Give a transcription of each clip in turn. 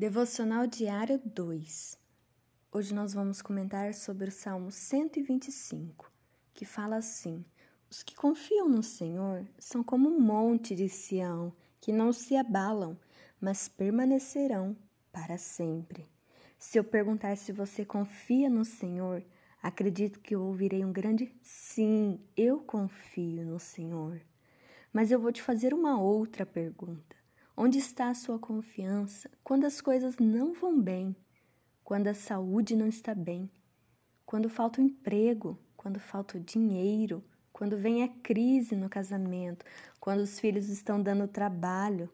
Devocional Diário 2 Hoje nós vamos comentar sobre o Salmo 125, que fala assim: Os que confiam no Senhor são como um monte de Sião, que não se abalam, mas permanecerão para sempre. Se eu perguntar se você confia no Senhor, acredito que eu ouvirei um grande sim, eu confio no Senhor. Mas eu vou te fazer uma outra pergunta. Onde está a sua confiança quando as coisas não vão bem, quando a saúde não está bem, quando falta o emprego, quando falta o dinheiro, quando vem a crise no casamento, quando os filhos estão dando trabalho,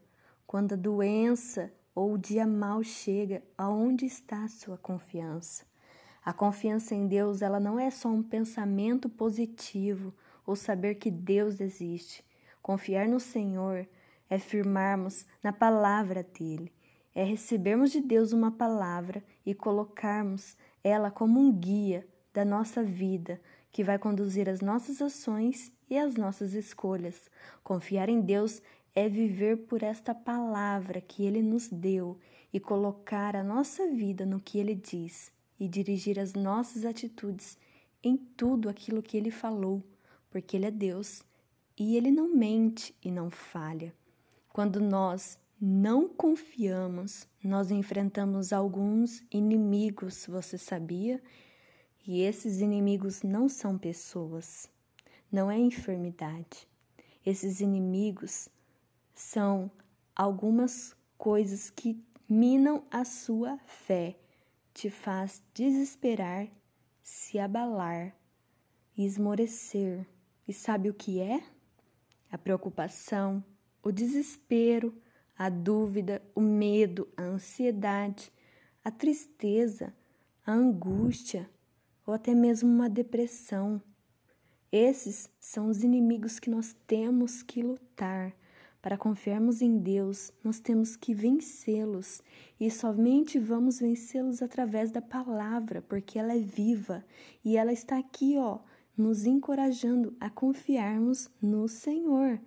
quando a doença ou o dia mal chega, aonde está a sua confiança? A confiança em Deus, ela não é só um pensamento positivo ou saber que Deus existe. Confiar no Senhor é firmarmos na palavra dele, é recebermos de Deus uma palavra e colocarmos ela como um guia da nossa vida, que vai conduzir as nossas ações e as nossas escolhas. Confiar em Deus é viver por esta palavra que ele nos deu e colocar a nossa vida no que ele diz e dirigir as nossas atitudes em tudo aquilo que ele falou, porque ele é Deus e ele não mente e não falha. Quando nós não confiamos, nós enfrentamos alguns inimigos, você sabia? E esses inimigos não são pessoas, não é enfermidade. Esses inimigos são algumas coisas que minam a sua fé, te faz desesperar, se abalar, esmorecer. E sabe o que é? A preocupação, o desespero, a dúvida, o medo, a ansiedade, a tristeza, a angústia ou até mesmo uma depressão. Esses são os inimigos que nós temos que lutar. Para confiarmos em Deus, nós temos que vencê-los e somente vamos vencê-los através da palavra, porque ela é viva e ela está aqui, ó, nos encorajando a confiarmos no Senhor.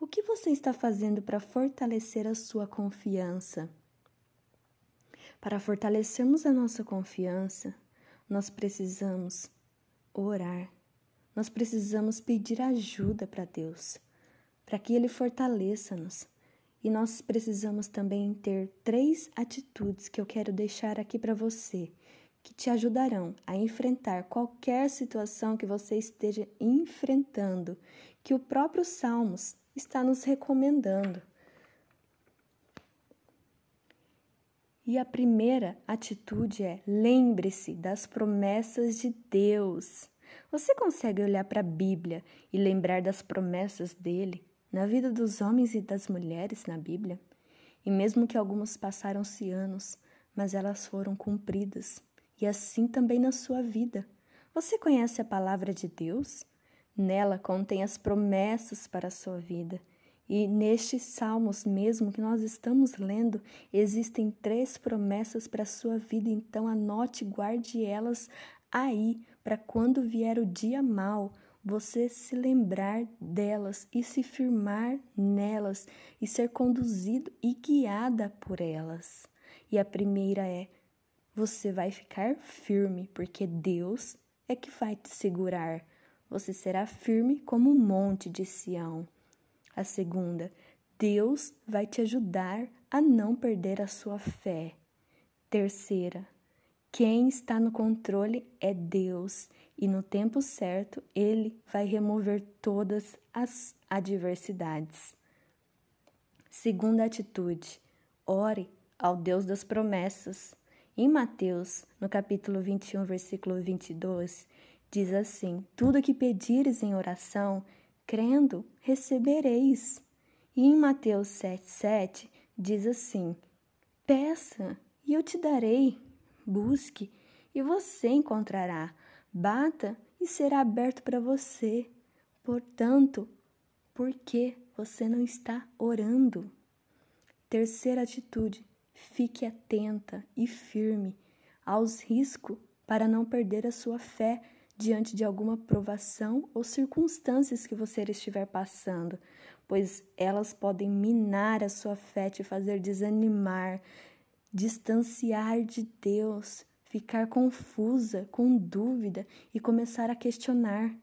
O que você está fazendo para fortalecer a sua confiança? Para fortalecermos a nossa confiança, nós precisamos orar, nós precisamos pedir ajuda para Deus, para que Ele fortaleça-nos. E nós precisamos também ter três atitudes que eu quero deixar aqui para você, que te ajudarão a enfrentar qualquer situação que você esteja enfrentando, que o próprio Salmos está nos recomendando. E a primeira atitude é: lembre-se das promessas de Deus. Você consegue olhar para a Bíblia e lembrar das promessas dele na vida dos homens e das mulheres na Bíblia? E mesmo que algumas passaram-se anos, mas elas foram cumpridas, e assim também na sua vida. Você conhece a palavra de Deus? Nela contém as promessas para a sua vida. E nestes salmos mesmo que nós estamos lendo, existem três promessas para a sua vida, então anote guarde elas aí, para quando vier o dia mal, você se lembrar delas e se firmar nelas e ser conduzido e guiada por elas. E a primeira é: você vai ficar firme, porque Deus é que vai te segurar você será firme como um monte de Sião. A segunda, Deus vai te ajudar a não perder a sua fé. Terceira, quem está no controle é Deus e no tempo certo ele vai remover todas as adversidades. Segunda atitude, ore ao Deus das promessas. Em Mateus, no capítulo 21, versículo 22, Diz assim: Tudo que pedires em oração, crendo, recebereis. E em Mateus 7,7 diz assim: Peça e eu te darei, busque e você encontrará, bata e será aberto para você. Portanto, por que você não está orando? Terceira atitude: fique atenta e firme aos riscos para não perder a sua fé diante de alguma provação ou circunstâncias que você estiver passando, pois elas podem minar a sua fé, te fazer desanimar, distanciar de Deus, ficar confusa, com dúvida e começar a questionar.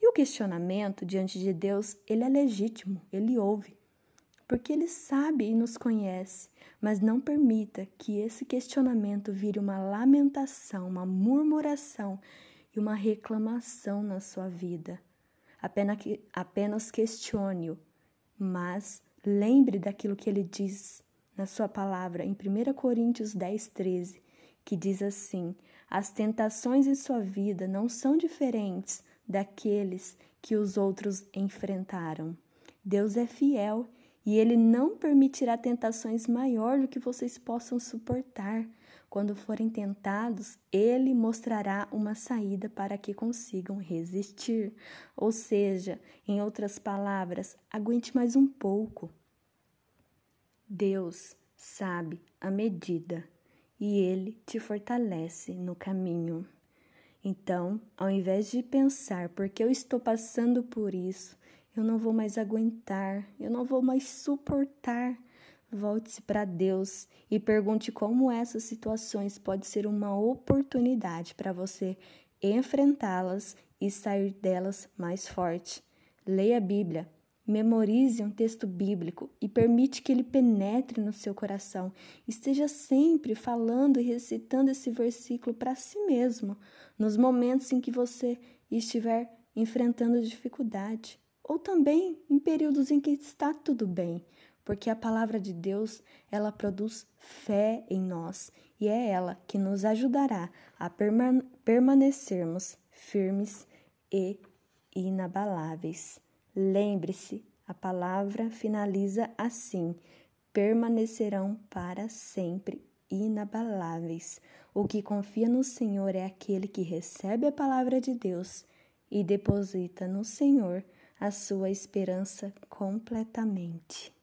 E o questionamento diante de Deus, ele é legítimo, ele ouve, porque ele sabe e nos conhece, mas não permita que esse questionamento vire uma lamentação, uma murmuração e uma reclamação na sua vida. Apenas, apenas questione-o, mas lembre daquilo que ele diz na sua palavra em 1 Coríntios 10, 13, que diz assim: As tentações em sua vida não são diferentes daqueles que os outros enfrentaram. Deus é fiel e ele não permitirá tentações maior do que vocês possam suportar. Quando forem tentados, ele mostrará uma saída para que consigam resistir. Ou seja, em outras palavras, aguente mais um pouco. Deus sabe a medida e ele te fortalece no caminho. Então, ao invés de pensar porque eu estou passando por isso, eu não vou mais aguentar, eu não vou mais suportar. Volte-se para Deus e pergunte como essas situações podem ser uma oportunidade para você enfrentá-las e sair delas mais forte. Leia a Bíblia, memorize um texto bíblico e permite que ele penetre no seu coração. Esteja sempre falando e recitando esse versículo para si mesmo, nos momentos em que você estiver enfrentando dificuldade ou também em períodos em que está tudo bem, porque a palavra de Deus, ela produz fé em nós e é ela que nos ajudará a permanecermos firmes e inabaláveis. Lembre-se, a palavra finaliza assim: permanecerão para sempre inabaláveis. O que confia no Senhor é aquele que recebe a palavra de Deus e deposita no Senhor a sua esperança completamente.